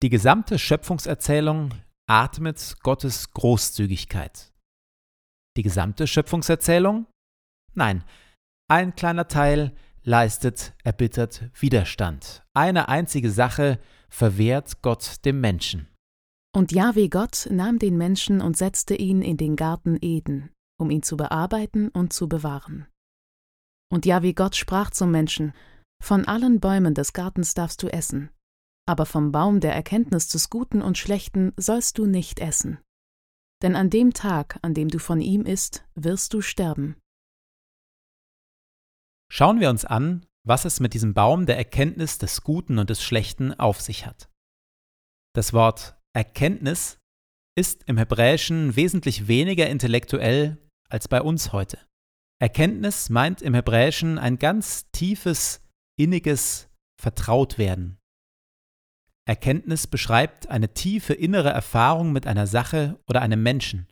Die gesamte Schöpfungserzählung atmet Gottes Großzügigkeit. Die gesamte Schöpfungserzählung? Nein, ein kleiner Teil leistet erbittert Widerstand. Eine einzige Sache verwehrt Gott dem Menschen. Und Jahwe Gott nahm den Menschen und setzte ihn in den Garten Eden, um ihn zu bearbeiten und zu bewahren. Und Jahwe Gott sprach zum Menschen: Von allen Bäumen des Gartens darfst du essen, aber vom Baum der Erkenntnis des Guten und Schlechten sollst du nicht essen. Denn an dem Tag, an dem du von ihm isst, wirst du sterben. Schauen wir uns an, was es mit diesem Baum der Erkenntnis des Guten und des Schlechten auf sich hat. Das Wort Erkenntnis ist im Hebräischen wesentlich weniger intellektuell als bei uns heute. Erkenntnis meint im Hebräischen ein ganz tiefes, inniges Vertrautwerden. Erkenntnis beschreibt eine tiefe innere Erfahrung mit einer Sache oder einem Menschen.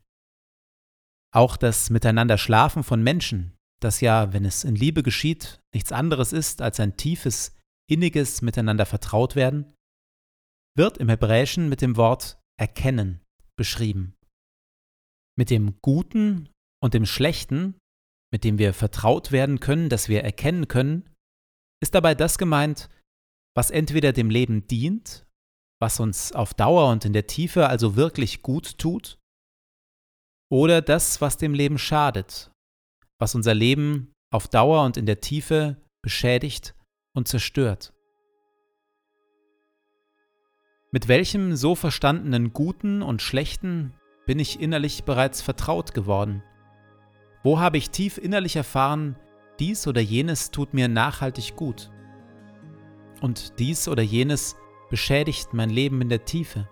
Auch das Miteinander Schlafen von Menschen, das ja, wenn es in Liebe geschieht, nichts anderes ist als ein tiefes, inniges Miteinander vertraut werden, wird im Hebräischen mit dem Wort erkennen beschrieben. Mit dem Guten und dem Schlechten, mit dem wir vertraut werden können, das wir erkennen können, ist dabei das gemeint, was entweder dem Leben dient was uns auf Dauer und in der Tiefe also wirklich gut tut, oder das, was dem Leben schadet, was unser Leben auf Dauer und in der Tiefe beschädigt und zerstört. Mit welchem so verstandenen Guten und Schlechten bin ich innerlich bereits vertraut geworden? Wo habe ich tief innerlich erfahren, dies oder jenes tut mir nachhaltig gut? Und dies oder jenes beschädigt mein Leben in der Tiefe?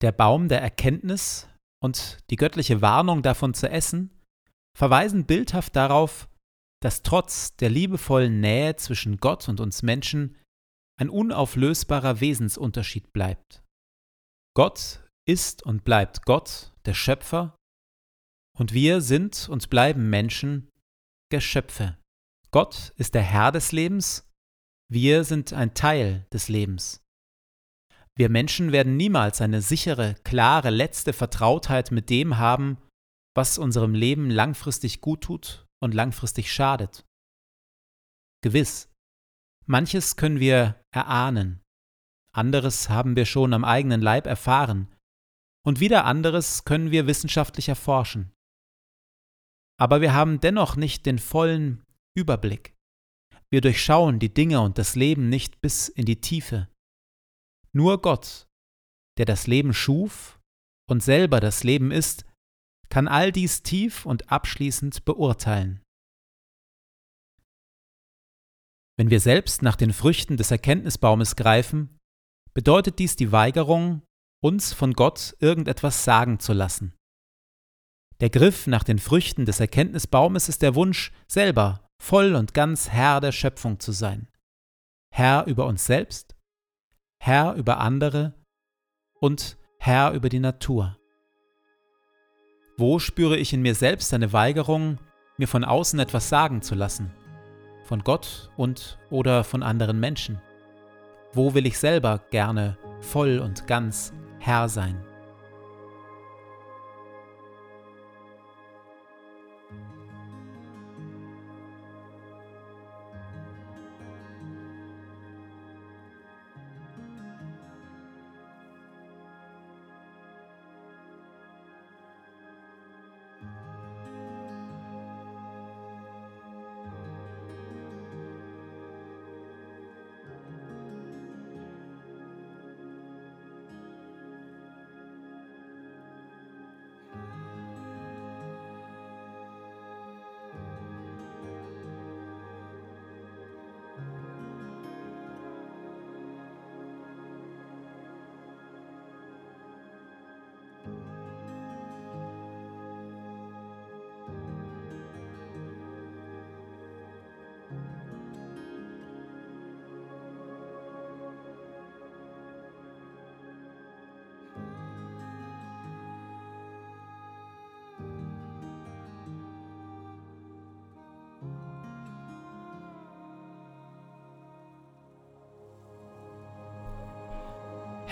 Der Baum der Erkenntnis und die göttliche Warnung davon zu essen verweisen bildhaft darauf, dass trotz der liebevollen Nähe zwischen Gott und uns Menschen ein unauflösbarer Wesensunterschied bleibt. Gott ist und bleibt Gott, der Schöpfer, und wir sind und bleiben Menschen, Geschöpfe. Gott ist der Herr des Lebens, wir sind ein Teil des Lebens. Wir Menschen werden niemals eine sichere, klare, letzte Vertrautheit mit dem haben, was unserem Leben langfristig gut tut und langfristig schadet. Gewiss, manches können wir erahnen, anderes haben wir schon am eigenen Leib erfahren, und wieder anderes können wir wissenschaftlich erforschen. Aber wir haben dennoch nicht den vollen Überblick. Wir durchschauen die Dinge und das Leben nicht bis in die Tiefe. Nur Gott, der das Leben schuf und selber das Leben ist, kann all dies tief und abschließend beurteilen. Wenn wir selbst nach den Früchten des Erkenntnisbaumes greifen, bedeutet dies die Weigerung, uns von Gott irgendetwas sagen zu lassen. Der Griff nach den Früchten des Erkenntnisbaumes ist der Wunsch, selber voll und ganz Herr der Schöpfung zu sein. Herr über uns selbst Herr über andere und Herr über die Natur. Wo spüre ich in mir selbst eine Weigerung, mir von außen etwas sagen zu lassen? Von Gott und oder von anderen Menschen? Wo will ich selber gerne voll und ganz Herr sein?